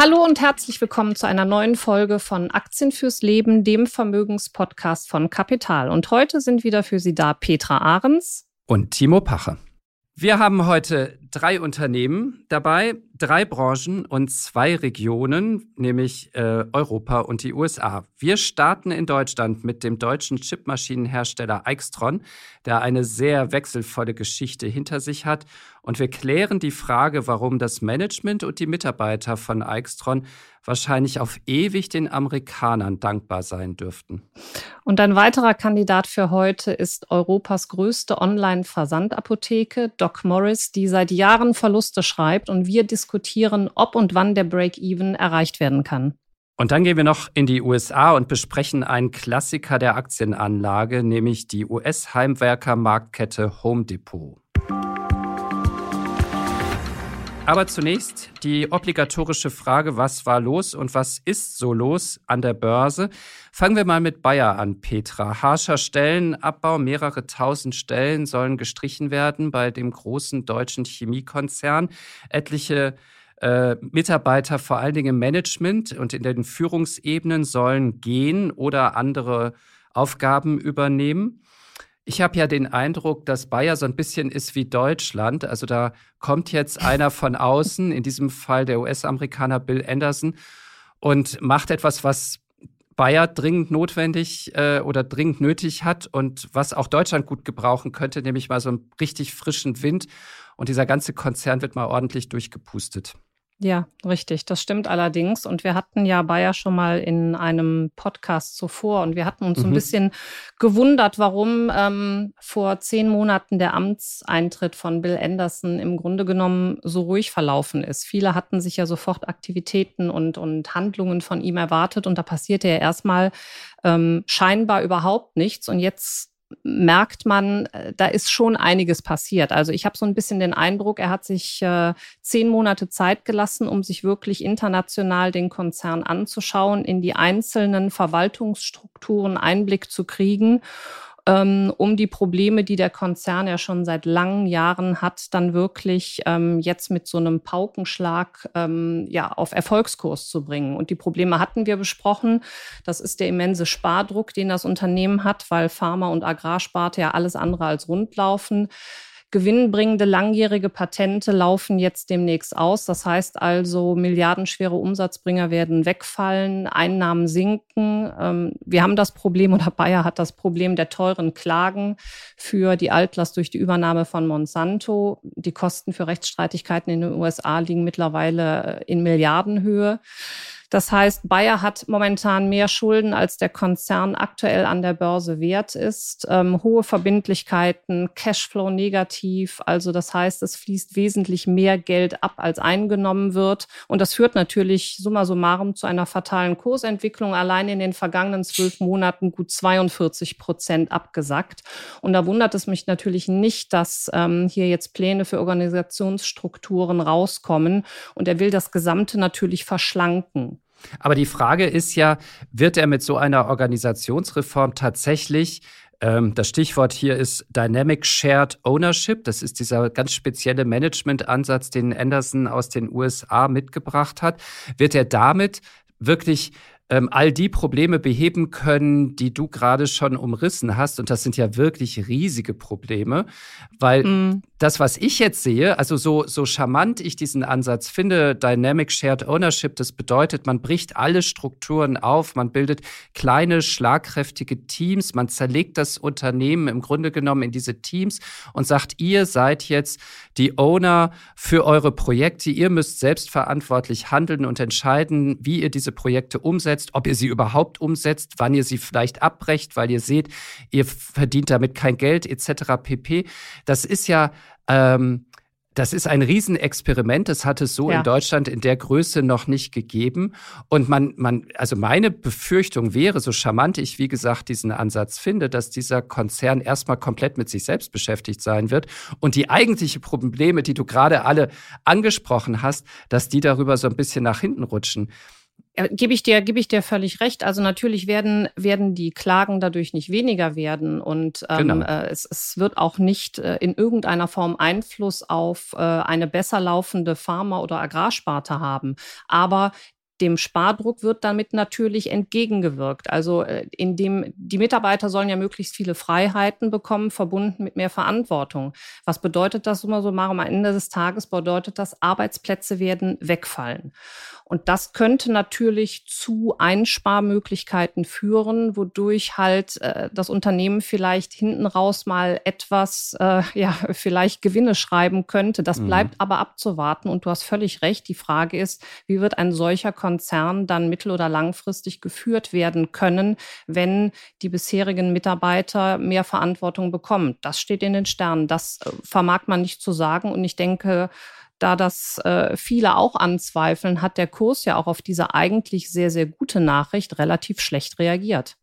Hallo und herzlich willkommen zu einer neuen Folge von Aktien fürs Leben, dem Vermögenspodcast von Kapital. Und heute sind wieder für Sie da Petra Ahrens und Timo Pache. Wir haben heute drei Unternehmen dabei, drei Branchen und zwei Regionen, nämlich äh, Europa und die USA. Wir starten in Deutschland mit dem deutschen Chipmaschinenhersteller Eichstron, der eine sehr wechselvolle Geschichte hinter sich hat. Und wir klären die Frage, warum das Management und die Mitarbeiter von Eichstron wahrscheinlich auf ewig den Amerikanern dankbar sein dürften. Und ein weiterer Kandidat für heute ist Europas größte Online-Versandapotheke, Doc Morris, die seit Jahren Verluste schreibt und wir diskutieren, ob und wann der Break-Even erreicht werden kann. Und dann gehen wir noch in die USA und besprechen einen Klassiker der Aktienanlage, nämlich die US-Heimwerker-Marktkette Home Depot. Aber zunächst die obligatorische Frage, was war los und was ist so los an der Börse? Fangen wir mal mit Bayer an, Petra. Harscher Stellenabbau, mehrere tausend Stellen sollen gestrichen werden bei dem großen deutschen Chemiekonzern. Etliche äh, Mitarbeiter, vor allen Dingen im Management und in den Führungsebenen, sollen gehen oder andere Aufgaben übernehmen. Ich habe ja den Eindruck, dass Bayer so ein bisschen ist wie Deutschland. Also da kommt jetzt einer von außen, in diesem Fall der US-Amerikaner Bill Anderson, und macht etwas, was Bayer dringend notwendig äh, oder dringend nötig hat und was auch Deutschland gut gebrauchen könnte, nämlich mal so einen richtig frischen Wind. Und dieser ganze Konzern wird mal ordentlich durchgepustet. Ja, richtig. Das stimmt allerdings. Und wir hatten ja Bayer schon mal in einem Podcast zuvor und wir hatten uns mhm. so ein bisschen gewundert, warum ähm, vor zehn Monaten der Amtseintritt von Bill Anderson im Grunde genommen so ruhig verlaufen ist. Viele hatten sich ja sofort Aktivitäten und, und Handlungen von ihm erwartet und da passierte ja erstmal ähm, scheinbar überhaupt nichts. Und jetzt merkt man, äh, da ist schon einiges passiert. Also ich habe so ein bisschen den Eindruck, er hat sich äh, zehn Monate Zeit gelassen, um sich wirklich international den Konzern anzuschauen, in die einzelnen Verwaltungsstrukturen Einblick zu kriegen ähm, um die Probleme, die der Konzern ja schon seit langen Jahren hat, dann wirklich ähm, jetzt mit so einem Paukenschlag ähm, ja, auf Erfolgskurs zu bringen. Und die Probleme hatten wir besprochen. Das ist der immense Spardruck, den das Unternehmen hat, weil Pharma- und Agrarsparte ja alles andere als rund laufen. Gewinnbringende langjährige Patente laufen jetzt demnächst aus. Das heißt also, milliardenschwere Umsatzbringer werden wegfallen, Einnahmen sinken. Ähm, wir haben das Problem oder Bayer hat das Problem der teuren Klagen für die Altlast durch die Übernahme von Monsanto. Die Kosten für Rechtsstreitigkeiten in den USA liegen mittlerweile in Milliardenhöhe. Das heißt, Bayer hat momentan mehr Schulden, als der Konzern aktuell an der Börse wert ist. Ähm, hohe Verbindlichkeiten, Cashflow negativ. Also das heißt, es fließt wesentlich mehr Geld ab, als eingenommen wird. Und das führt natürlich summa summarum zu einer fatalen Kursentwicklung. Allein in den vergangenen zwölf Monaten gut 42 Prozent abgesackt. Und da wundert es mich natürlich nicht, dass ähm, hier jetzt Pläne für Organisationsstrukturen rauskommen. Und er will das Gesamte natürlich verschlanken. Aber die Frage ist ja, wird er mit so einer Organisationsreform tatsächlich ähm, das Stichwort hier ist Dynamic Shared Ownership. Das ist dieser ganz spezielle Managementansatz, den Anderson aus den USA mitgebracht hat. Wird er damit wirklich ähm, all die Probleme beheben können, die du gerade schon umrissen hast. Und das sind ja wirklich riesige Probleme, weil mm. Das, was ich jetzt sehe, also so, so charmant ich diesen Ansatz finde, Dynamic Shared Ownership, das bedeutet, man bricht alle Strukturen auf, man bildet kleine, schlagkräftige Teams, man zerlegt das Unternehmen im Grunde genommen in diese Teams und sagt, ihr seid jetzt die Owner für eure Projekte, ihr müsst selbstverantwortlich handeln und entscheiden, wie ihr diese Projekte umsetzt ob ihr sie überhaupt umsetzt, wann ihr sie vielleicht abbrecht, weil ihr seht, ihr verdient damit kein Geld etc. pp. Das ist ja ähm, das ist ein Riesenexperiment. Das hat es so ja. in Deutschland in der Größe noch nicht gegeben. Und man, man, also meine Befürchtung wäre, so charmant ich, wie gesagt, diesen Ansatz finde, dass dieser Konzern erstmal komplett mit sich selbst beschäftigt sein wird und die eigentliche Probleme, die du gerade alle angesprochen hast, dass die darüber so ein bisschen nach hinten rutschen. Ja, gebe ich dir, gebe ich dir völlig recht. Also natürlich werden, werden die Klagen dadurch nicht weniger werden und ähm, genau. äh, es, es wird auch nicht äh, in irgendeiner Form Einfluss auf äh, eine besser laufende Pharma- oder Agrarsparte haben. Aber dem Spardruck wird damit natürlich entgegengewirkt. Also äh, indem die Mitarbeiter sollen ja möglichst viele Freiheiten bekommen, verbunden mit mehr Verantwortung. Was bedeutet das immer so mal am Ende des Tages? Bedeutet das, Arbeitsplätze werden wegfallen. Und das könnte natürlich zu Einsparmöglichkeiten führen, wodurch halt äh, das Unternehmen vielleicht hinten raus mal etwas, äh, ja, vielleicht Gewinne schreiben könnte. Das mhm. bleibt aber abzuwarten. Und du hast völlig recht. Die Frage ist, wie wird ein solcher Konzern dann mittel- oder langfristig geführt werden können, wenn die bisherigen Mitarbeiter mehr Verantwortung bekommen? Das steht in den Sternen. Das äh, vermag man nicht zu sagen. Und ich denke, da das äh, viele auch anzweifeln, hat der Kurs ja auch auf diese eigentlich sehr, sehr gute Nachricht relativ schlecht reagiert.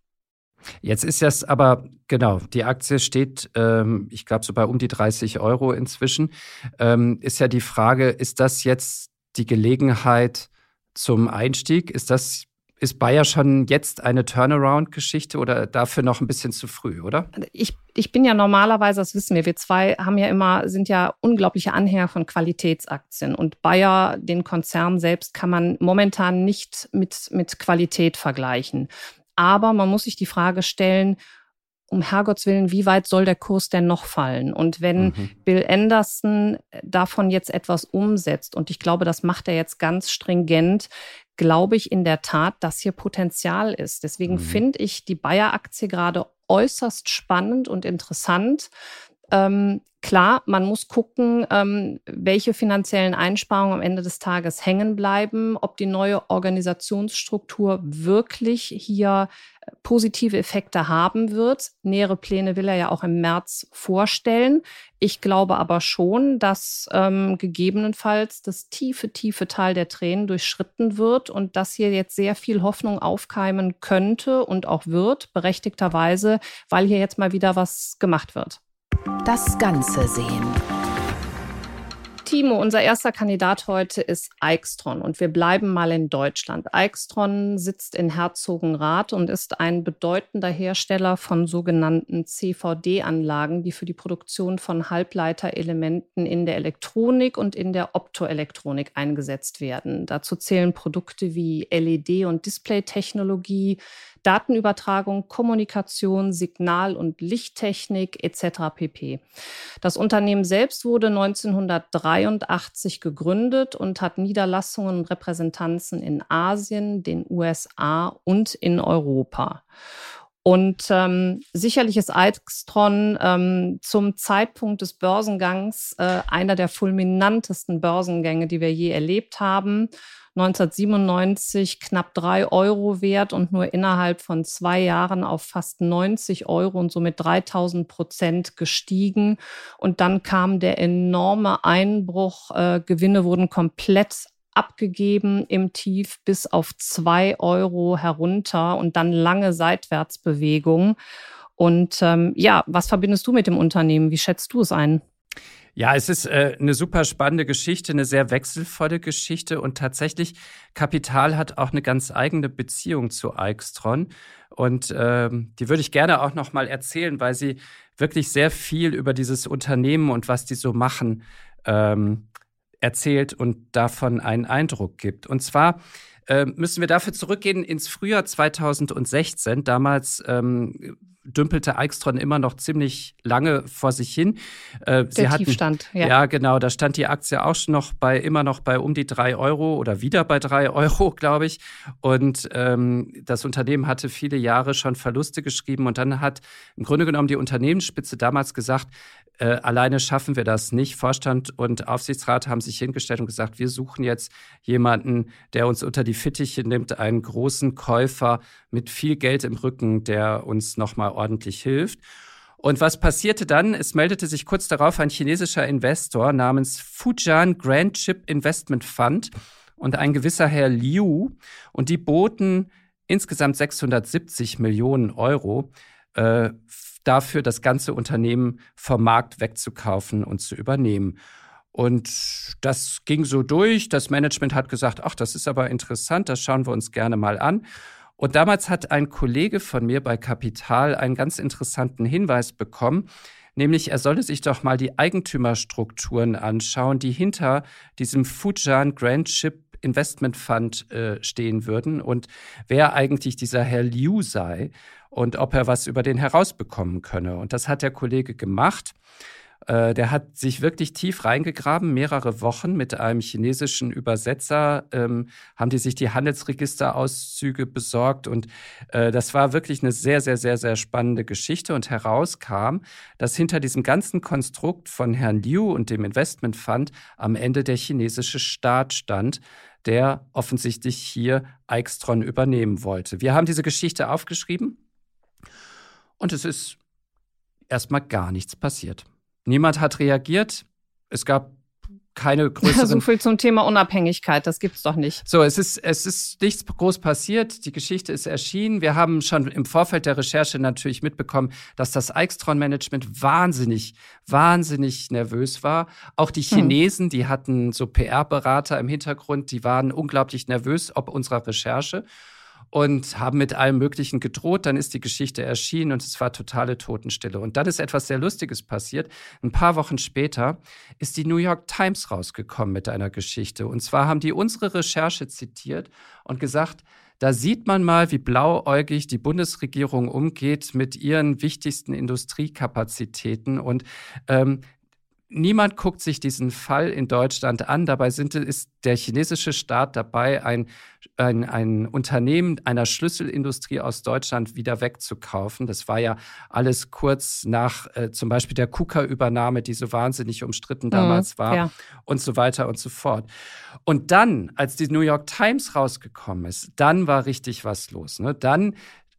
Jetzt ist das aber, genau, die Aktie steht, ähm, ich glaube, so bei um die 30 Euro inzwischen. Ähm, ist ja die Frage, ist das jetzt die Gelegenheit zum Einstieg? Ist das ist Bayer schon jetzt eine Turnaround-Geschichte oder dafür noch ein bisschen zu früh, oder? Ich, ich bin ja normalerweise, das wissen wir, wir zwei haben ja immer, sind ja unglaubliche Anhänger von Qualitätsaktien. Und Bayer, den Konzern selbst, kann man momentan nicht mit, mit Qualität vergleichen. Aber man muss sich die Frage stellen, um Herrgotts Willen, wie weit soll der Kurs denn noch fallen? Und wenn mhm. Bill Anderson davon jetzt etwas umsetzt, und ich glaube, das macht er jetzt ganz stringent, glaube ich in der Tat, dass hier Potenzial ist. Deswegen mhm. finde ich die Bayer-Aktie gerade äußerst spannend und interessant. Ähm, klar, man muss gucken, ähm, welche finanziellen Einsparungen am Ende des Tages hängen bleiben, ob die neue Organisationsstruktur wirklich hier äh, positive Effekte haben wird. Nähere Pläne will er ja auch im März vorstellen. Ich glaube aber schon, dass ähm, gegebenenfalls das tiefe, tiefe Tal der Tränen durchschritten wird und dass hier jetzt sehr viel Hoffnung aufkeimen könnte und auch wird, berechtigterweise, weil hier jetzt mal wieder was gemacht wird. Das Ganze sehen. Timo, unser erster Kandidat heute ist Eichstron und wir bleiben mal in Deutschland. Eichstron sitzt in Herzogenrath und ist ein bedeutender Hersteller von sogenannten CVD-Anlagen, die für die Produktion von Halbleiterelementen in der Elektronik und in der Optoelektronik eingesetzt werden. Dazu zählen Produkte wie LED- und Displaytechnologie, Datenübertragung, Kommunikation, Signal- und Lichttechnik etc. pp. Das Unternehmen selbst wurde 1983 gegründet und hat Niederlassungen und Repräsentanzen in Asien, den USA und in Europa. Und ähm, sicherlich ist Altstron ähm, zum Zeitpunkt des Börsengangs äh, einer der fulminantesten Börsengänge, die wir je erlebt haben. 1997 knapp drei Euro wert und nur innerhalb von zwei Jahren auf fast 90 Euro und somit 3000 Prozent gestiegen. Und dann kam der enorme Einbruch. Äh, Gewinne wurden komplett abgegeben im Tief bis auf zwei Euro herunter und dann lange Seitwärtsbewegungen. Und ähm, ja, was verbindest du mit dem Unternehmen? Wie schätzt du es ein? Ja, es ist äh, eine super spannende Geschichte, eine sehr wechselvolle Geschichte und tatsächlich Kapital hat auch eine ganz eigene Beziehung zu Eichstron und ähm, die würde ich gerne auch noch mal erzählen, weil sie wirklich sehr viel über dieses Unternehmen und was die so machen ähm, erzählt und davon einen Eindruck gibt. Und zwar äh, müssen wir dafür zurückgehen ins Frühjahr 2016. Damals ähm, dümpelte Eichstron immer noch ziemlich lange vor sich hin. Äh, Der hatten, Tiefstand, ja. Ja, genau. Da stand die Aktie auch schon noch bei, immer noch bei um die drei Euro oder wieder bei drei Euro, glaube ich. Und ähm, das Unternehmen hatte viele Jahre schon Verluste geschrieben. Und dann hat im Grunde genommen die Unternehmensspitze damals gesagt, äh, alleine schaffen wir das nicht. Vorstand und Aufsichtsrat haben sich hingestellt und gesagt, wir suchen jetzt jemanden, der uns unter die Fittiche nimmt, einen großen Käufer mit viel Geld im Rücken, der uns nochmal ordentlich hilft. Und was passierte dann? Es meldete sich kurz darauf ein chinesischer Investor namens Fujian Grand Chip Investment Fund und ein gewisser Herr Liu. Und die boten insgesamt 670 Millionen Euro äh, dafür, das ganze Unternehmen vom Markt wegzukaufen und zu übernehmen. Und das ging so durch. Das Management hat gesagt, ach, das ist aber interessant, das schauen wir uns gerne mal an. Und damals hat ein Kollege von mir bei Kapital einen ganz interessanten Hinweis bekommen, nämlich er solle sich doch mal die Eigentümerstrukturen anschauen, die hinter diesem Fujian Grand Chip Investment Fund äh, stehen würden und wer eigentlich dieser Herr Liu sei und ob er was über den herausbekommen könne. Und das hat der Kollege gemacht. Äh, der hat sich wirklich tief reingegraben, mehrere Wochen mit einem chinesischen Übersetzer, ähm, haben die sich die Handelsregisterauszüge besorgt und äh, das war wirklich eine sehr, sehr, sehr, sehr spannende Geschichte und herauskam, dass hinter diesem ganzen Konstrukt von Herrn Liu und dem Investment Fund am Ende der chinesische Staat stand, der offensichtlich hier Eichstron übernehmen wollte. Wir haben diese Geschichte aufgeschrieben und es ist erstmal gar nichts passiert. Niemand hat reagiert. Es gab keine größeren. so viel zum Thema Unabhängigkeit, das gibt's doch nicht. So, es ist, es ist nichts groß passiert. Die Geschichte ist erschienen. Wir haben schon im Vorfeld der Recherche natürlich mitbekommen, dass das Eichstron-Management wahnsinnig, wahnsinnig nervös war. Auch die hm. Chinesen, hm. die hatten so PR-Berater im Hintergrund, die waren unglaublich nervös ob unserer Recherche und haben mit allem Möglichen gedroht. Dann ist die Geschichte erschienen und es war totale Totenstille. Und dann ist etwas sehr Lustiges passiert. Ein paar Wochen später ist die New York Times rausgekommen mit einer Geschichte. Und zwar haben die unsere Recherche zitiert und gesagt, da sieht man mal, wie blauäugig die Bundesregierung umgeht mit ihren wichtigsten Industriekapazitäten. Und ähm, Niemand guckt sich diesen Fall in Deutschland an. Dabei sind, ist der chinesische Staat dabei, ein, ein, ein Unternehmen einer Schlüsselindustrie aus Deutschland wieder wegzukaufen. Das war ja alles kurz nach äh, zum Beispiel der KUKA-Übernahme, die so wahnsinnig umstritten damals mhm, war ja. und so weiter und so fort. Und dann, als die New York Times rausgekommen ist, dann war richtig was los. Ne? Dann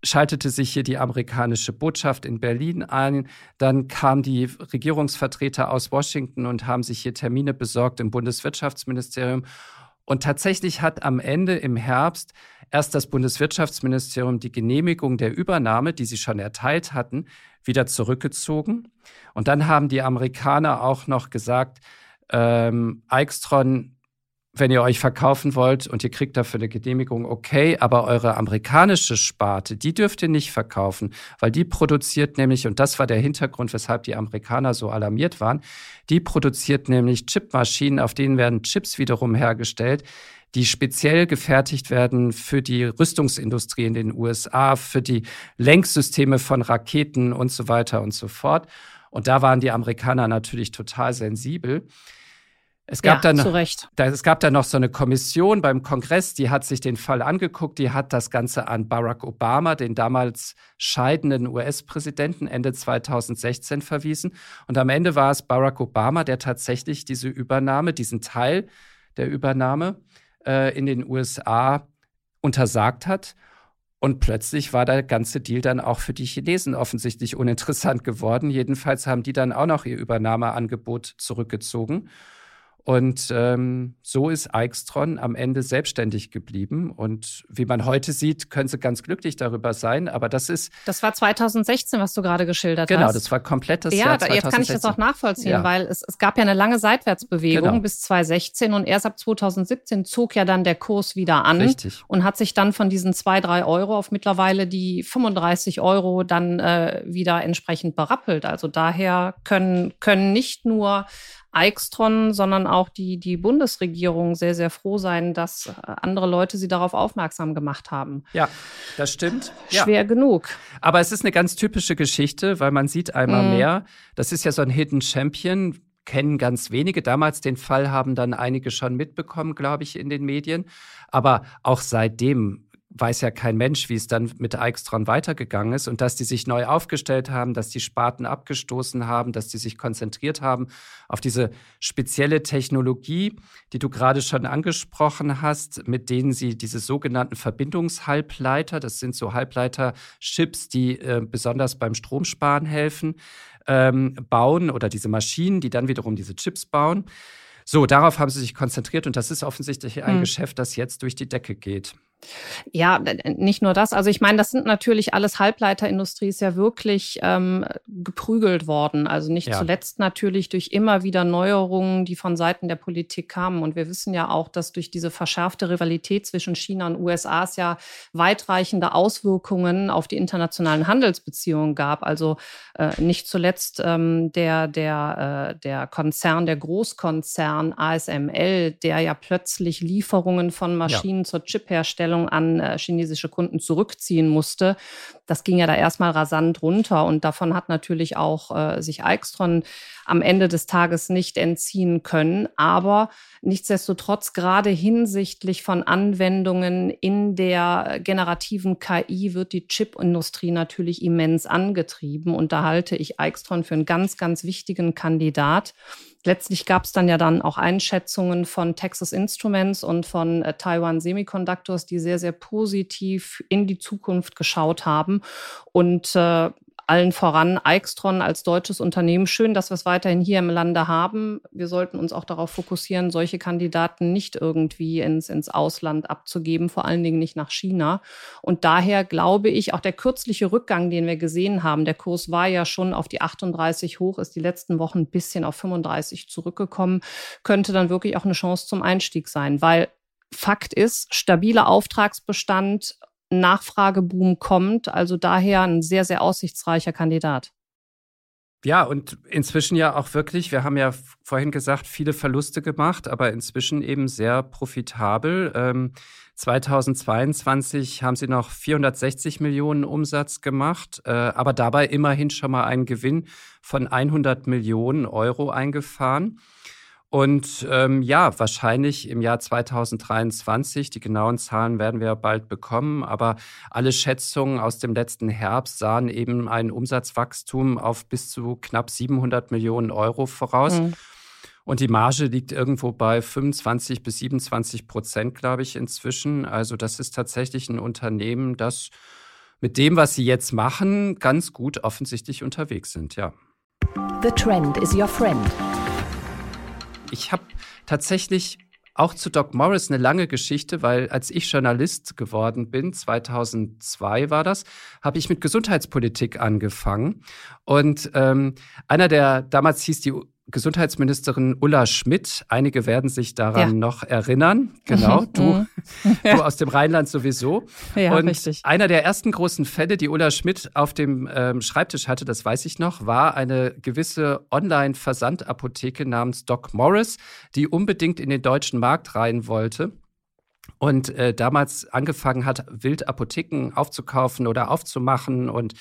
schaltete sich hier die amerikanische Botschaft in Berlin ein. Dann kamen die Regierungsvertreter aus Washington und haben sich hier Termine besorgt im Bundeswirtschaftsministerium. Und tatsächlich hat am Ende im Herbst erst das Bundeswirtschaftsministerium die Genehmigung der Übernahme, die sie schon erteilt hatten, wieder zurückgezogen. Und dann haben die Amerikaner auch noch gesagt, ähm, Eichstron wenn ihr euch verkaufen wollt und ihr kriegt dafür eine Genehmigung, okay, aber eure amerikanische Sparte, die dürft ihr nicht verkaufen, weil die produziert nämlich, und das war der Hintergrund, weshalb die Amerikaner so alarmiert waren, die produziert nämlich Chipmaschinen, auf denen werden Chips wiederum hergestellt, die speziell gefertigt werden für die Rüstungsindustrie in den USA, für die Lenksysteme von Raketen und so weiter und so fort. Und da waren die Amerikaner natürlich total sensibel. Es gab, ja, dann, Recht. Da, es gab dann noch so eine Kommission beim Kongress, die hat sich den Fall angeguckt, die hat das Ganze an Barack Obama, den damals scheidenden US-Präsidenten, Ende 2016 verwiesen. Und am Ende war es Barack Obama, der tatsächlich diese Übernahme, diesen Teil der Übernahme äh, in den USA untersagt hat. Und plötzlich war der ganze Deal dann auch für die Chinesen offensichtlich uninteressant geworden. Jedenfalls haben die dann auch noch ihr Übernahmeangebot zurückgezogen. Und ähm, so ist Eichstron am Ende selbstständig geblieben. Und wie man heute sieht, können sie ganz glücklich darüber sein. Aber das ist. Das war 2016, was du gerade geschildert genau, hast. Genau, das war komplett das ja, Jahr 2016. Ja, jetzt kann ich das auch nachvollziehen, ja. weil es, es gab ja eine lange Seitwärtsbewegung genau. bis 2016 und erst ab 2017 zog ja dann der Kurs wieder an Richtig. und hat sich dann von diesen zwei, drei Euro auf mittlerweile die 35 Euro dann äh, wieder entsprechend berappelt. Also daher können, können nicht nur Eichstron, sondern auch die, die Bundesregierung sehr, sehr froh sein, dass äh, andere Leute sie darauf aufmerksam gemacht haben. Ja, das stimmt. Schwer ja. genug. Aber es ist eine ganz typische Geschichte, weil man sieht einmal mm. mehr, das ist ja so ein Hidden Champion, kennen ganz wenige. Damals den Fall haben dann einige schon mitbekommen, glaube ich, in den Medien. Aber auch seitdem weiß ja kein Mensch, wie es dann mit Eichstron weitergegangen ist und dass die sich neu aufgestellt haben, dass die Sparten abgestoßen haben, dass die sich konzentriert haben auf diese spezielle Technologie, die du gerade schon angesprochen hast, mit denen sie diese sogenannten Verbindungshalbleiter, das sind so Halbleiter-Chips, die äh, besonders beim Stromsparen helfen, ähm, bauen oder diese Maschinen, die dann wiederum diese Chips bauen. So, darauf haben sie sich konzentriert und das ist offensichtlich ein hm. Geschäft, das jetzt durch die Decke geht. Ja, nicht nur das. Also ich meine, das sind natürlich alles Halbleiterindustrie ist ja wirklich ähm, geprügelt worden. Also nicht ja. zuletzt natürlich durch immer wieder Neuerungen, die von Seiten der Politik kamen. Und wir wissen ja auch, dass durch diese verschärfte Rivalität zwischen China und USA es ja weitreichende Auswirkungen auf die internationalen Handelsbeziehungen gab. Also äh, nicht zuletzt ähm, der, der, äh, der Konzern, der Großkonzern ASML, der ja plötzlich Lieferungen von Maschinen ja. zur Chipherstellung Bestellung an äh, chinesische Kunden zurückziehen musste. Das ging ja da erstmal rasant runter und davon hat natürlich auch äh, sich Eichstron am Ende des Tages nicht entziehen können. Aber nichtsdestotrotz, gerade hinsichtlich von Anwendungen in der generativen KI wird die Chipindustrie natürlich immens angetrieben. Und da halte ich Eichstron für einen ganz, ganz wichtigen Kandidat. Letztlich gab es dann ja dann auch Einschätzungen von Texas Instruments und von äh, Taiwan Semiconductors, die sehr, sehr positiv in die Zukunft geschaut haben. Und äh, allen voran Eichstron als deutsches Unternehmen. Schön, dass wir es weiterhin hier im Lande haben. Wir sollten uns auch darauf fokussieren, solche Kandidaten nicht irgendwie ins, ins Ausland abzugeben, vor allen Dingen nicht nach China. Und daher glaube ich, auch der kürzliche Rückgang, den wir gesehen haben, der Kurs war ja schon auf die 38 hoch, ist die letzten Wochen ein bisschen auf 35 zurückgekommen, könnte dann wirklich auch eine Chance zum Einstieg sein, weil Fakt ist, stabiler Auftragsbestand Nachfrageboom kommt. Also daher ein sehr, sehr aussichtsreicher Kandidat. Ja, und inzwischen ja auch wirklich, wir haben ja vorhin gesagt, viele Verluste gemacht, aber inzwischen eben sehr profitabel. Ähm, 2022 haben sie noch 460 Millionen Umsatz gemacht, äh, aber dabei immerhin schon mal einen Gewinn von 100 Millionen Euro eingefahren. Und ähm, ja, wahrscheinlich im Jahr 2023, die genauen Zahlen werden wir bald bekommen, aber alle Schätzungen aus dem letzten Herbst sahen eben ein Umsatzwachstum auf bis zu knapp 700 Millionen Euro voraus. Mhm. Und die Marge liegt irgendwo bei 25 bis 27 Prozent, glaube ich, inzwischen. Also das ist tatsächlich ein Unternehmen, das mit dem, was sie jetzt machen, ganz gut offensichtlich unterwegs sind, ja. The trend is your friend. Ich habe tatsächlich auch zu Doc Morris eine lange Geschichte, weil als ich Journalist geworden bin, 2002 war das, habe ich mit Gesundheitspolitik angefangen. Und ähm, einer der, damals hieß die Gesundheitsministerin Ulla Schmidt. Einige werden sich daran ja. noch erinnern. Genau, mhm. du, mhm. du aus dem Rheinland sowieso. Ja, und richtig. einer der ersten großen Fälle, die Ulla Schmidt auf dem ähm, Schreibtisch hatte, das weiß ich noch, war eine gewisse Online-Versandapotheke namens Doc Morris, die unbedingt in den deutschen Markt rein wollte und äh, damals angefangen hat, wild Apotheken aufzukaufen oder aufzumachen und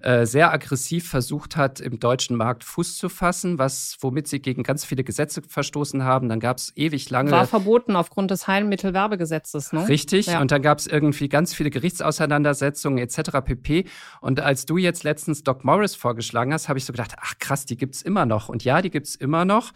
äh, sehr aggressiv versucht hat, im deutschen Markt Fuß zu fassen, was womit sie gegen ganz viele Gesetze verstoßen haben. Dann gab es ewig lange. War verboten aufgrund des Heilmittelwerbegesetzes, ne? Richtig. Ja. Und dann gab es irgendwie ganz viele Gerichtsauseinandersetzungen etc. pp. Und als du jetzt letztens Doc Morris vorgeschlagen hast, habe ich so gedacht, ach krass, die gibt's immer noch. Und ja, die gibt's immer noch.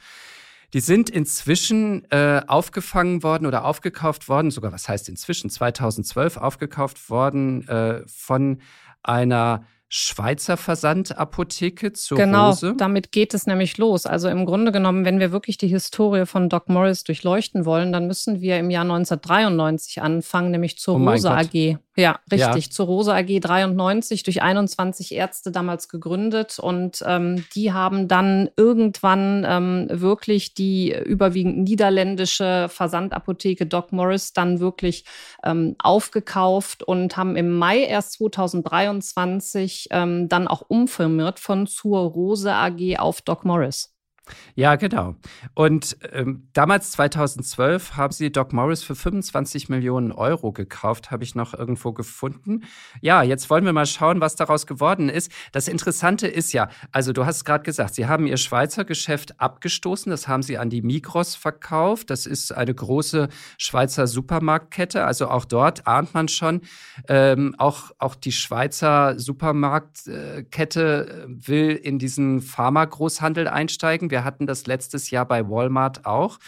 Die sind inzwischen äh, aufgefangen worden oder aufgekauft worden, sogar was heißt inzwischen, 2012 aufgekauft worden äh, von einer Schweizer Versandapotheke zur genau, Rose. Genau, damit geht es nämlich los. Also im Grunde genommen, wenn wir wirklich die Historie von Doc Morris durchleuchten wollen, dann müssen wir im Jahr 1993 anfangen, nämlich zur oh Rose AG. Ja, richtig, ja. zur Rose AG 93 durch 21 Ärzte damals gegründet und ähm, die haben dann irgendwann ähm, wirklich die überwiegend niederländische Versandapotheke Doc Morris dann wirklich ähm, aufgekauft und haben im Mai erst 2023 ähm, dann auch umfirmiert von zur Rose AG auf Doc Morris. Ja, genau. Und ähm, damals, 2012, haben sie Doc Morris für 25 Millionen Euro gekauft, habe ich noch irgendwo gefunden. Ja, jetzt wollen wir mal schauen, was daraus geworden ist. Das Interessante ist ja, also du hast gerade gesagt, sie haben ihr Schweizer Geschäft abgestoßen. Das haben sie an die Migros verkauft. Das ist eine große Schweizer Supermarktkette. Also auch dort ahnt man schon, ähm, auch, auch die Schweizer Supermarktkette äh, will in diesen Pharma-Großhandel einsteigen. Wir wir hatten das letztes Jahr bei Walmart auch.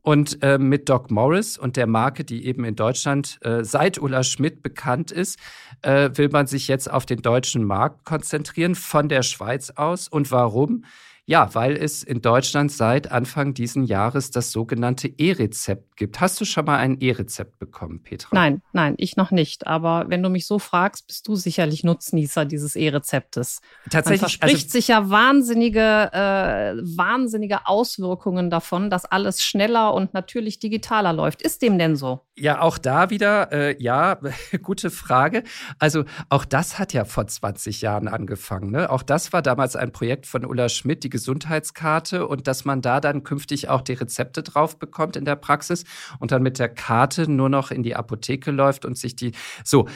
Und äh, mit Doc Morris und der Marke, die eben in Deutschland äh, seit Ulla Schmidt bekannt ist, äh, will man sich jetzt auf den deutschen Markt konzentrieren, von der Schweiz aus. Und warum? Ja, weil es in Deutschland seit Anfang diesen Jahres das sogenannte E-Rezept gibt. Hast du schon mal ein E-Rezept bekommen, Petra? Nein, nein, ich noch nicht. Aber wenn du mich so fragst, bist du sicherlich Nutznießer dieses E-Rezeptes. Tatsächlich. Man verspricht also, sich ja wahnsinnige, äh, wahnsinnige Auswirkungen davon, dass alles schneller und natürlich digitaler läuft. Ist dem denn so? Ja, auch da wieder, äh, ja, gute Frage. Also auch das hat ja vor 20 Jahren angefangen. Ne? Auch das war damals ein Projekt von Ulla Schmidt, die Gesundheitskarte und dass man da dann künftig auch die Rezepte drauf bekommt in der Praxis und dann mit der Karte nur noch in die Apotheke läuft und sich die so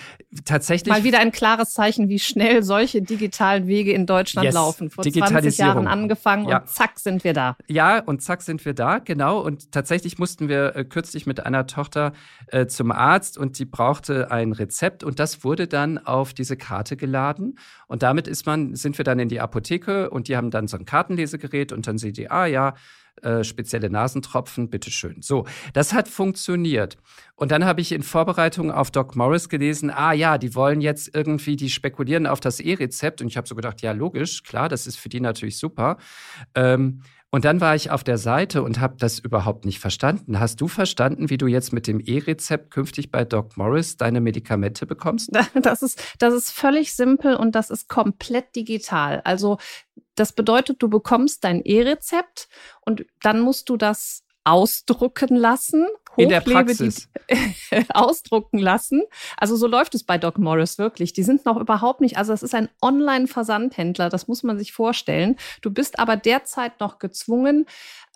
tatsächlich mal wieder ein klares Zeichen, wie schnell solche digitalen Wege in Deutschland yes, laufen. Vor 20 Jahren angefangen ja. und zack sind wir da. Ja, und zack sind wir da, genau. Und tatsächlich mussten wir äh, kürzlich mit einer Tochter äh, zum Arzt und die brauchte ein Rezept und das wurde dann auf diese Karte geladen und damit ist man sind wir dann in die Apotheke und die haben dann so ein Karten Kartenlesegerät und dann seht ihr, ah ja, äh, spezielle Nasentropfen, bitteschön. So, das hat funktioniert. Und dann habe ich in Vorbereitung auf Doc Morris gelesen, ah ja, die wollen jetzt irgendwie, die spekulieren auf das E-Rezept. Und ich habe so gedacht, ja, logisch, klar, das ist für die natürlich super. Ähm, und dann war ich auf der Seite und habe das überhaupt nicht verstanden. Hast du verstanden, wie du jetzt mit dem E-Rezept künftig bei Doc Morris deine Medikamente bekommst? Das ist, das ist völlig simpel und das ist komplett digital. Also das bedeutet, du bekommst dein E-Rezept und dann musst du das ausdrucken lassen. In der Praxis. ausdrucken lassen. Also so läuft es bei Doc Morris wirklich. Die sind noch überhaupt nicht, also es ist ein Online-Versandhändler, das muss man sich vorstellen. Du bist aber derzeit noch gezwungen,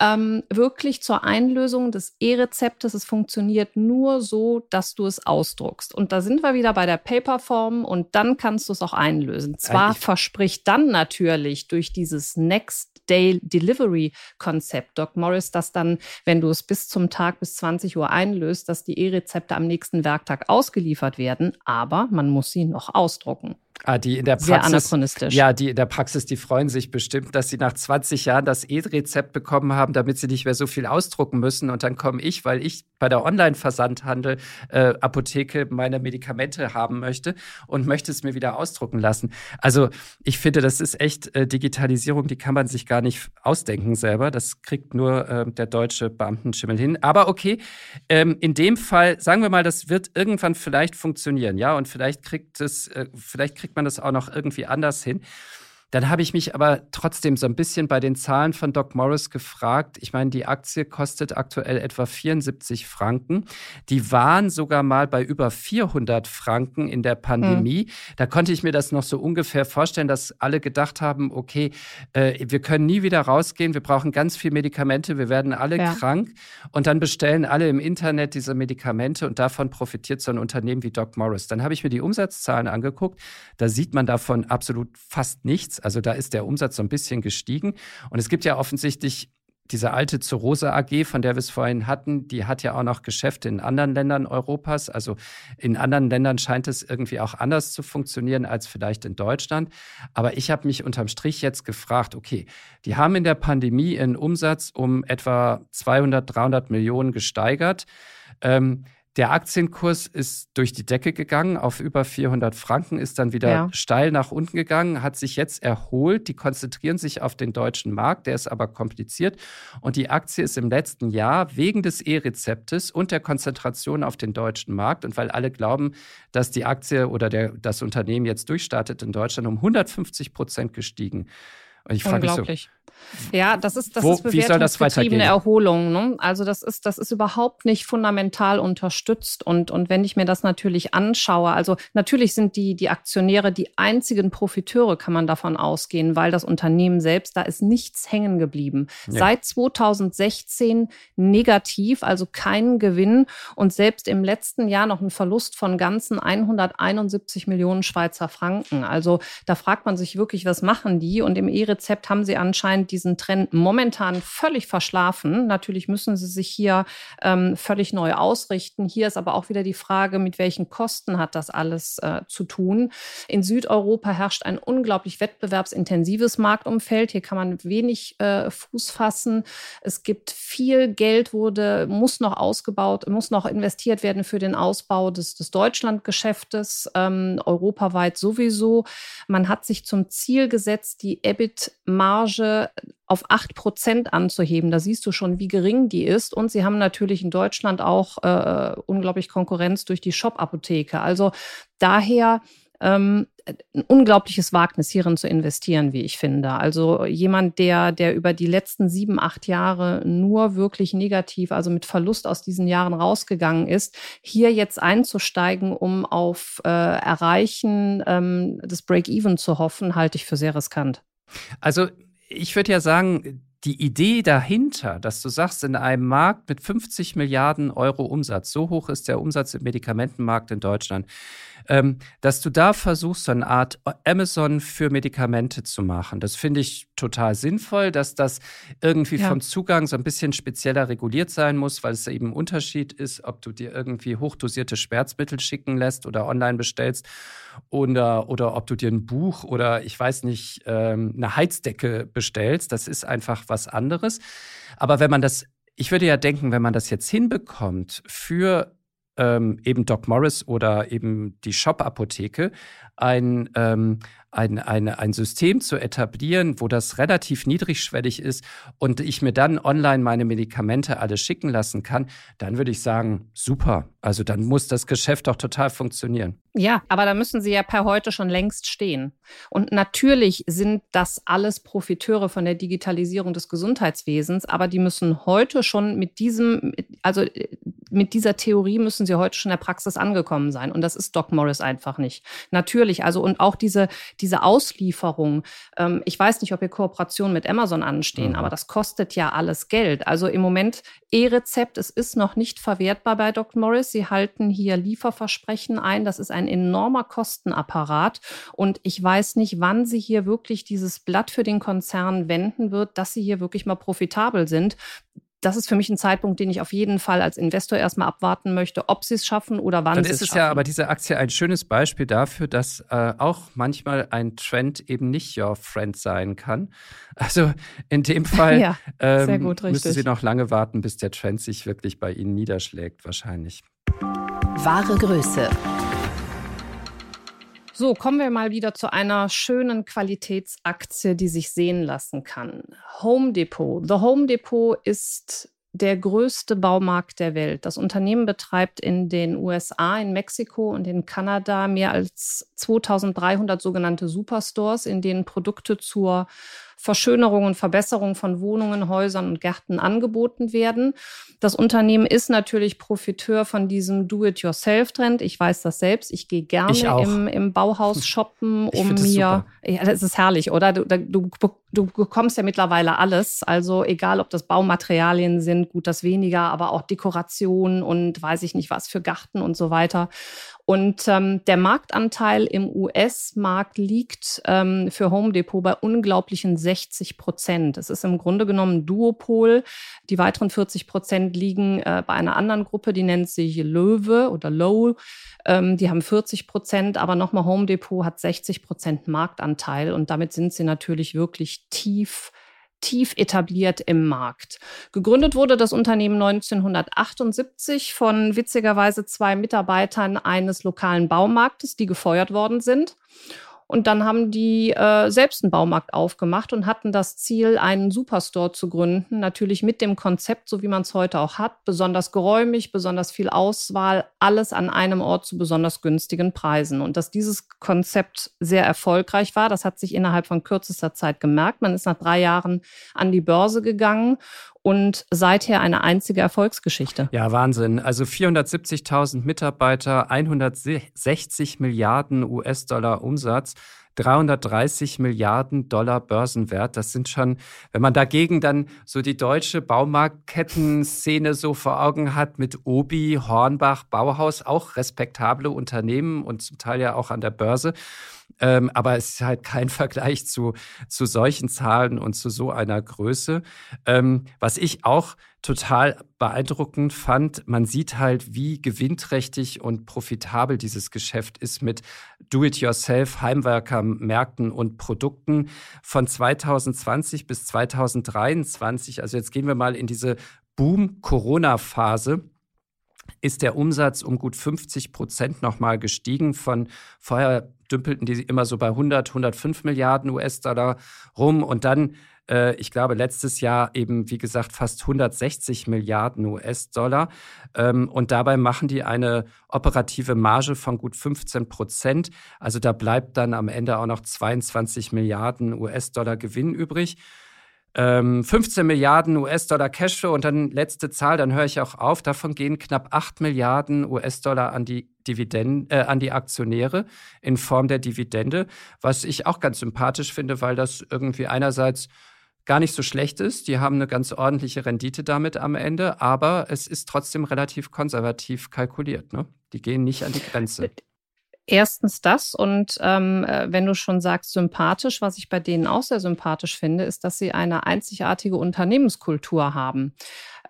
ähm, wirklich zur Einlösung des E-Rezeptes. Es funktioniert nur so, dass du es ausdruckst. Und da sind wir wieder bei der Paperform und dann kannst du es auch einlösen. Zwar verspricht dann natürlich durch dieses Next Day Delivery Konzept Doc Morris, dass dann, wenn du es bis zum Tag bis 20 Uhr einlöst, dass die E-Rezepte am nächsten Werktag ausgeliefert werden, aber man muss sie noch ausdrucken. Ah, die in der Praxis, Sehr anachronistisch. Ja, die in der Praxis, die freuen sich bestimmt, dass sie nach 20 Jahren das E-Rezept bekommen haben, damit sie nicht mehr so viel ausdrucken müssen. Und dann komme ich, weil ich bei der Online-Versandhandel äh, Apotheke meine Medikamente haben möchte und möchte es mir wieder ausdrucken lassen. Also ich finde, das ist echt äh, Digitalisierung, die kann man sich gar nicht ausdenken selber. Das kriegt nur äh, der deutsche Beamtenschimmel hin. Aber okay, ähm, in dem Fall, sagen wir mal, das wird irgendwann vielleicht funktionieren, ja, und vielleicht kriegt es, äh, vielleicht kriegt man das auch noch irgendwie anders hin. Dann habe ich mich aber trotzdem so ein bisschen bei den Zahlen von Doc Morris gefragt. Ich meine, die Aktie kostet aktuell etwa 74 Franken. Die waren sogar mal bei über 400 Franken in der Pandemie. Mhm. Da konnte ich mir das noch so ungefähr vorstellen, dass alle gedacht haben, okay, äh, wir können nie wieder rausgehen, wir brauchen ganz viel Medikamente, wir werden alle ja. krank und dann bestellen alle im Internet diese Medikamente und davon profitiert so ein Unternehmen wie Doc Morris. Dann habe ich mir die Umsatzzahlen angeguckt. Da sieht man davon absolut fast nichts. Also da ist der Umsatz so ein bisschen gestiegen. Und es gibt ja offensichtlich diese alte Zurose AG, von der wir es vorhin hatten, die hat ja auch noch Geschäfte in anderen Ländern Europas. Also in anderen Ländern scheint es irgendwie auch anders zu funktionieren als vielleicht in Deutschland. Aber ich habe mich unterm Strich jetzt gefragt, okay, die haben in der Pandemie ihren Umsatz um etwa 200, 300 Millionen gesteigert. Ähm, der Aktienkurs ist durch die Decke gegangen auf über 400 Franken, ist dann wieder ja. steil nach unten gegangen, hat sich jetzt erholt. Die konzentrieren sich auf den deutschen Markt, der ist aber kompliziert. Und die Aktie ist im letzten Jahr wegen des E-Rezeptes und der Konzentration auf den deutschen Markt und weil alle glauben, dass die Aktie oder der, das Unternehmen jetzt durchstartet in Deutschland um 150 Prozent gestiegen. Und ich frage mich so, Ja, das ist das Wo, ist bewertungsgetriebene Erholung. Ne? Also das ist das ist überhaupt nicht fundamental unterstützt und und wenn ich mir das natürlich anschaue, also natürlich sind die die Aktionäre die einzigen Profiteure, kann man davon ausgehen, weil das Unternehmen selbst da ist nichts hängen geblieben. Ja. Seit 2016 negativ, also kein Gewinn und selbst im letzten Jahr noch ein Verlust von ganzen 171 Millionen Schweizer Franken. Also da fragt man sich wirklich, was machen die? Und im E-Rezept haben sie anscheinend die diesen Trend momentan völlig verschlafen. Natürlich müssen sie sich hier ähm, völlig neu ausrichten. Hier ist aber auch wieder die Frage, mit welchen Kosten hat das alles äh, zu tun. In Südeuropa herrscht ein unglaublich wettbewerbsintensives Marktumfeld. Hier kann man wenig äh, Fuß fassen. Es gibt viel Geld, wurde, muss noch ausgebaut, muss noch investiert werden für den Ausbau des, des Deutschlandgeschäftes, ähm, europaweit sowieso. Man hat sich zum Ziel gesetzt, die EBIT-Marge auf 8 Prozent anzuheben. Da siehst du schon, wie gering die ist. Und sie haben natürlich in Deutschland auch äh, unglaublich Konkurrenz durch die Shop-Apotheke. Also daher ähm, ein unglaubliches Wagnis hierin zu investieren, wie ich finde. Also jemand, der, der über die letzten sieben, acht Jahre nur wirklich negativ, also mit Verlust aus diesen Jahren rausgegangen ist, hier jetzt einzusteigen, um auf äh, Erreichen ähm, des Break-Even zu hoffen, halte ich für sehr riskant. Also ich würde ja sagen, die Idee dahinter, dass du sagst, in einem Markt mit 50 Milliarden Euro Umsatz, so hoch ist der Umsatz im Medikamentenmarkt in Deutschland, ähm, dass du da versuchst, so eine Art Amazon für Medikamente zu machen. Das finde ich total sinnvoll, dass das irgendwie ja. vom Zugang so ein bisschen spezieller reguliert sein muss, weil es eben ein Unterschied ist, ob du dir irgendwie hochdosierte Schmerzmittel schicken lässt oder online bestellst oder, oder ob du dir ein Buch oder ich weiß nicht, ähm, eine Heizdecke bestellst. Das ist einfach was anderes. Aber wenn man das ich würde ja denken, wenn man das jetzt hinbekommt, für ähm, eben Doc Morris oder eben die Shop-Apotheke ein, ähm, ein, eine, ein System zu etablieren, wo das relativ niedrigschwellig ist und ich mir dann online meine Medikamente alle schicken lassen kann, dann würde ich sagen, super. Also dann muss das Geschäft doch total funktionieren. Ja, aber da müssen sie ja per heute schon längst stehen. Und natürlich sind das alles Profiteure von der Digitalisierung des Gesundheitswesens, aber die müssen heute schon mit diesem, also mit dieser Theorie müssen sie heute schon in der Praxis angekommen sein. Und das ist Doc Morris einfach nicht. Natürlich, also und auch diese, diese Auslieferung. Ähm, ich weiß nicht, ob hier Kooperationen mit Amazon anstehen, mhm. aber das kostet ja alles Geld. Also im Moment E-Rezept, es ist noch nicht verwertbar bei Dr. Morris. Sie halten hier Lieferversprechen ein. Das ist ein enormer Kostenapparat. Und ich weiß nicht, wann sie hier wirklich dieses Blatt für den Konzern wenden wird, dass sie hier wirklich mal profitabel sind das ist für mich ein Zeitpunkt, den ich auf jeden Fall als Investor erstmal abwarten möchte, ob sie es schaffen oder wann Dann sie es schaffen. Dann ist es ja aber diese Aktie ein schönes Beispiel dafür, dass äh, auch manchmal ein Trend eben nicht your friend sein kann. Also in dem Fall ja, ähm, gut, müssen Sie noch lange warten, bis der Trend sich wirklich bei Ihnen niederschlägt, wahrscheinlich. Wahre Größe. So, kommen wir mal wieder zu einer schönen Qualitätsaktie, die sich sehen lassen kann. Home Depot. The Home Depot ist der größte Baumarkt der Welt. Das Unternehmen betreibt in den USA, in Mexiko und in Kanada mehr als 2300 sogenannte Superstores, in denen Produkte zur Verschönerung und Verbesserung von Wohnungen, Häusern und Gärten angeboten werden. Das Unternehmen ist natürlich Profiteur von diesem Do-it-yourself-Trend. Ich weiß das selbst. Ich gehe gerne ich im, im Bauhaus shoppen, um mir. Ja, das ist herrlich, oder? Du, du, du bekommst ja mittlerweile alles. Also egal, ob das Baumaterialien sind, gut, das weniger, aber auch Dekoration und weiß ich nicht was für Garten und so weiter. Und ähm, der Marktanteil im US-Markt liegt ähm, für Home Depot bei unglaublichen 60 Prozent. Es ist im Grunde genommen Duopol. Die weiteren 40 Prozent liegen äh, bei einer anderen Gruppe, die nennt sich Löwe oder Low. Ähm, die haben 40 Prozent, aber nochmal Home Depot hat 60 Prozent Marktanteil und damit sind sie natürlich wirklich tief tief etabliert im Markt. Gegründet wurde das Unternehmen 1978 von witzigerweise zwei Mitarbeitern eines lokalen Baumarktes, die gefeuert worden sind. Und dann haben die äh, selbst einen Baumarkt aufgemacht und hatten das Ziel, einen Superstore zu gründen. Natürlich mit dem Konzept, so wie man es heute auch hat, besonders geräumig, besonders viel Auswahl, alles an einem Ort zu besonders günstigen Preisen. Und dass dieses Konzept sehr erfolgreich war, das hat sich innerhalb von kürzester Zeit gemerkt. Man ist nach drei Jahren an die Börse gegangen und seither eine einzige Erfolgsgeschichte. Ja, Wahnsinn. Also 470.000 Mitarbeiter, 160 Milliarden US-Dollar Umsatz. 330 Milliarden Dollar Börsenwert. Das sind schon, wenn man dagegen dann so die deutsche Baumarktkettenszene so vor Augen hat mit Obi, Hornbach, Bauhaus, auch respektable Unternehmen und zum Teil ja auch an der Börse. Ähm, aber es ist halt kein Vergleich zu, zu solchen Zahlen und zu so einer Größe. Ähm, was ich auch total beeindruckend fand, man sieht halt, wie gewinnträchtig und profitabel dieses Geschäft ist mit Do-it-yourself, Heimwerkermärkten und Produkten von 2020 bis 2023. Also jetzt gehen wir mal in diese Boom-Corona-Phase ist der Umsatz um gut 50 Prozent nochmal gestiegen. Von vorher dümpelten die immer so bei 100, 105 Milliarden US-Dollar rum und dann, äh, ich glaube, letztes Jahr eben, wie gesagt, fast 160 Milliarden US-Dollar. Ähm, und dabei machen die eine operative Marge von gut 15 Prozent. Also da bleibt dann am Ende auch noch 22 Milliarden US-Dollar Gewinn übrig. 15 ähm, Milliarden US-Dollar Cashflow und dann letzte Zahl, dann höre ich auch auf. Davon gehen knapp 8 Milliarden US-Dollar an die Dividenden, äh, an die Aktionäre in Form der Dividende, was ich auch ganz sympathisch finde, weil das irgendwie einerseits gar nicht so schlecht ist. Die haben eine ganz ordentliche Rendite damit am Ende, aber es ist trotzdem relativ konservativ kalkuliert. Ne? Die gehen nicht an die Grenze. Erstens das und ähm, äh, wenn du schon sagst sympathisch, was ich bei denen auch sehr sympathisch finde, ist, dass sie eine einzigartige Unternehmenskultur haben.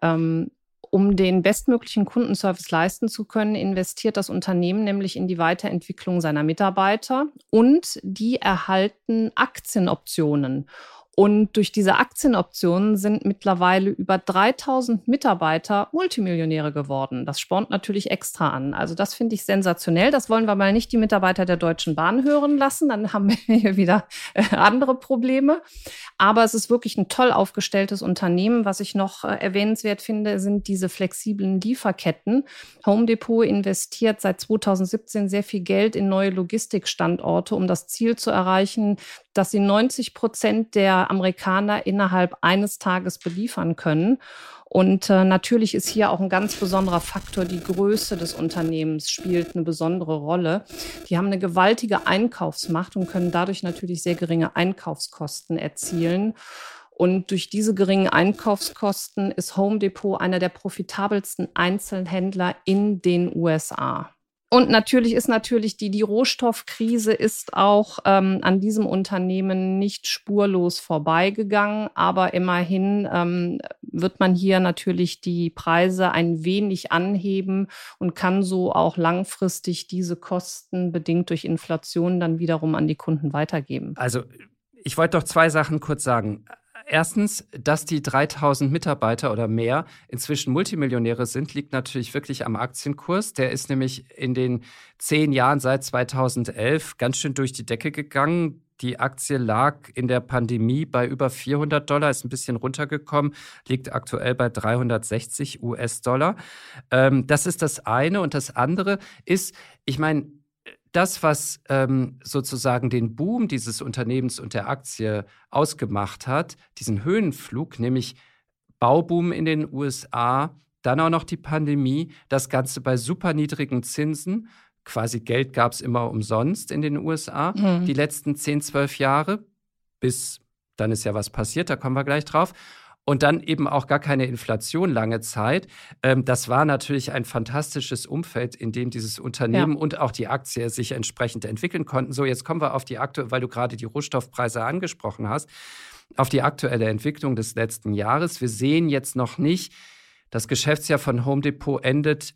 Ähm, um den bestmöglichen Kundenservice leisten zu können, investiert das Unternehmen nämlich in die Weiterentwicklung seiner Mitarbeiter und die erhalten Aktienoptionen. Und durch diese Aktienoptionen sind mittlerweile über 3000 Mitarbeiter Multimillionäre geworden. Das spornt natürlich extra an. Also das finde ich sensationell. Das wollen wir mal nicht die Mitarbeiter der Deutschen Bahn hören lassen. Dann haben wir hier wieder äh, andere Probleme. Aber es ist wirklich ein toll aufgestelltes Unternehmen. Was ich noch äh, erwähnenswert finde, sind diese flexiblen Lieferketten. Home Depot investiert seit 2017 sehr viel Geld in neue Logistikstandorte, um das Ziel zu erreichen, dass sie 90 Prozent der Amerikaner innerhalb eines Tages beliefern können. Und äh, natürlich ist hier auch ein ganz besonderer Faktor, die Größe des Unternehmens spielt eine besondere Rolle. Die haben eine gewaltige Einkaufsmacht und können dadurch natürlich sehr geringe Einkaufskosten erzielen. Und durch diese geringen Einkaufskosten ist Home Depot einer der profitabelsten Einzelhändler in den USA. Und natürlich ist natürlich die, die Rohstoffkrise ist auch ähm, an diesem Unternehmen nicht spurlos vorbeigegangen. Aber immerhin ähm, wird man hier natürlich die Preise ein wenig anheben und kann so auch langfristig diese Kosten bedingt durch Inflation dann wiederum an die Kunden weitergeben. Also ich wollte doch zwei Sachen kurz sagen erstens, dass die 3000 Mitarbeiter oder mehr inzwischen Multimillionäre sind, liegt natürlich wirklich am Aktienkurs. Der ist nämlich in den zehn Jahren seit 2011 ganz schön durch die Decke gegangen. Die Aktie lag in der Pandemie bei über 400 Dollar, ist ein bisschen runtergekommen, liegt aktuell bei 360 US-Dollar. Ähm, das ist das eine. Und das andere ist, ich meine, das, was ähm, sozusagen den Boom dieses Unternehmens und der Aktie ausgemacht hat, diesen Höhenflug, nämlich Bauboom in den USA, dann auch noch die Pandemie, das Ganze bei super niedrigen Zinsen. Quasi Geld gab es immer umsonst in den USA, mhm. die letzten 10, 12 Jahre, bis dann ist ja was passiert, da kommen wir gleich drauf und dann eben auch gar keine Inflation lange Zeit. Ähm, das war natürlich ein fantastisches Umfeld, in dem dieses Unternehmen ja. und auch die Aktie sich entsprechend entwickeln konnten. So, jetzt kommen wir auf die aktuelle, weil du gerade die Rohstoffpreise angesprochen hast, auf die aktuelle Entwicklung des letzten Jahres. Wir sehen jetzt noch nicht, das Geschäftsjahr von Home Depot endet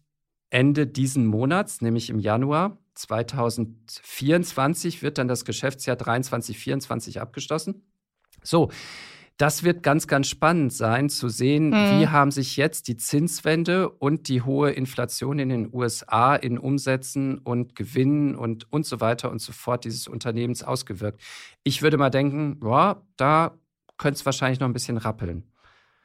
Ende diesen Monats, nämlich im Januar 2024 wird dann das Geschäftsjahr 23, 24 abgeschlossen. So, Das wird ganz, ganz spannend sein zu sehen, mhm. wie haben sich jetzt die Zinswende und die hohe Inflation in den USA in Umsätzen und Gewinnen und, und so weiter und so fort dieses Unternehmens ausgewirkt. Ich würde mal denken, ja, da könnte es wahrscheinlich noch ein bisschen rappeln.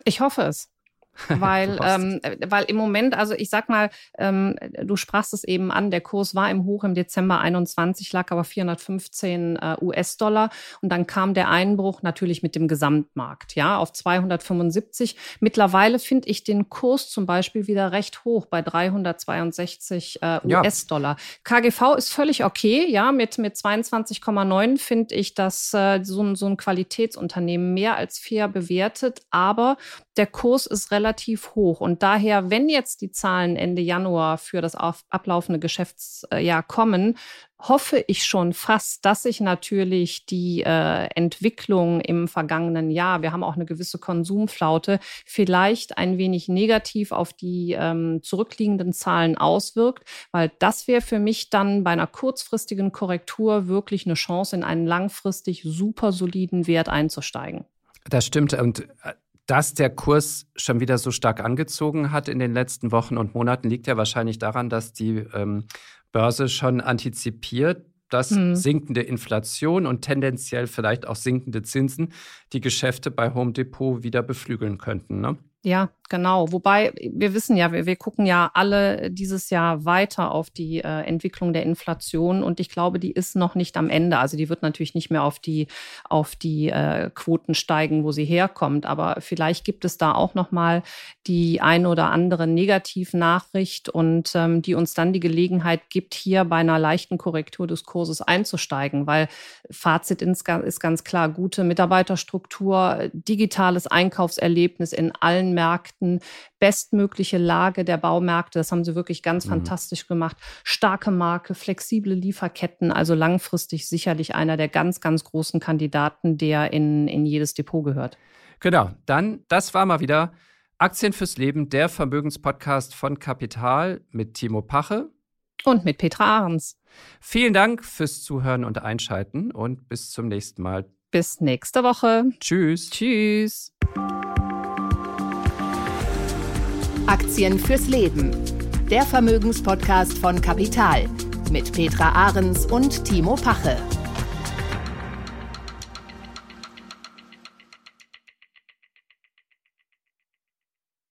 Ich hoffe es. Weil, ähm, weil im Moment, also ich sag mal, ähm, du sprachst es eben an, der Kurs war im Hoch im Dezember 21, lag aber 415 äh, US-Dollar und dann kam der Einbruch natürlich mit dem Gesamtmarkt, ja, auf 275. Mittlerweile finde ich den Kurs zum Beispiel wieder recht hoch bei 362 äh, US-Dollar. KGV ist völlig okay, ja, mit, mit 22,9 finde ich das äh, so, so ein Qualitätsunternehmen mehr als fair bewertet, aber der Kurs ist relativ hoch. Und daher, wenn jetzt die Zahlen Ende Januar für das ablaufende Geschäftsjahr kommen, hoffe ich schon fast, dass sich natürlich die äh, Entwicklung im vergangenen Jahr, wir haben auch eine gewisse Konsumflaute, vielleicht ein wenig negativ auf die ähm, zurückliegenden Zahlen auswirkt, weil das wäre für mich dann bei einer kurzfristigen Korrektur wirklich eine Chance, in einen langfristig super soliden Wert einzusteigen. Das stimmt. Und äh, dass der Kurs schon wieder so stark angezogen hat in den letzten Wochen und Monaten, liegt ja wahrscheinlich daran, dass die ähm, Börse schon antizipiert, dass mhm. sinkende Inflation und tendenziell vielleicht auch sinkende Zinsen die Geschäfte bei Home Depot wieder beflügeln könnten. Ne? Ja, genau. Wobei wir wissen ja, wir, wir gucken ja alle dieses Jahr weiter auf die äh, Entwicklung der Inflation und ich glaube, die ist noch nicht am Ende. Also die wird natürlich nicht mehr auf die auf die äh, Quoten steigen, wo sie herkommt. Aber vielleicht gibt es da auch noch mal die ein oder andere Negativnachricht und ähm, die uns dann die Gelegenheit gibt, hier bei einer leichten Korrektur des Kurses einzusteigen. Weil Fazit ist ganz klar: gute Mitarbeiterstruktur, digitales Einkaufserlebnis in allen Märkten, bestmögliche Lage der Baumärkte. Das haben sie wirklich ganz mhm. fantastisch gemacht. Starke Marke, flexible Lieferketten, also langfristig sicherlich einer der ganz, ganz großen Kandidaten, der in, in jedes Depot gehört. Genau, dann, das war mal wieder Aktien fürs Leben, der Vermögenspodcast von Kapital mit Timo Pache. Und mit Petra Ahrens. Vielen Dank fürs Zuhören und Einschalten und bis zum nächsten Mal. Bis nächste Woche. Tschüss. Tschüss. Aktien fürs Leben. Der Vermögenspodcast von Kapital mit Petra Ahrens und Timo Pache.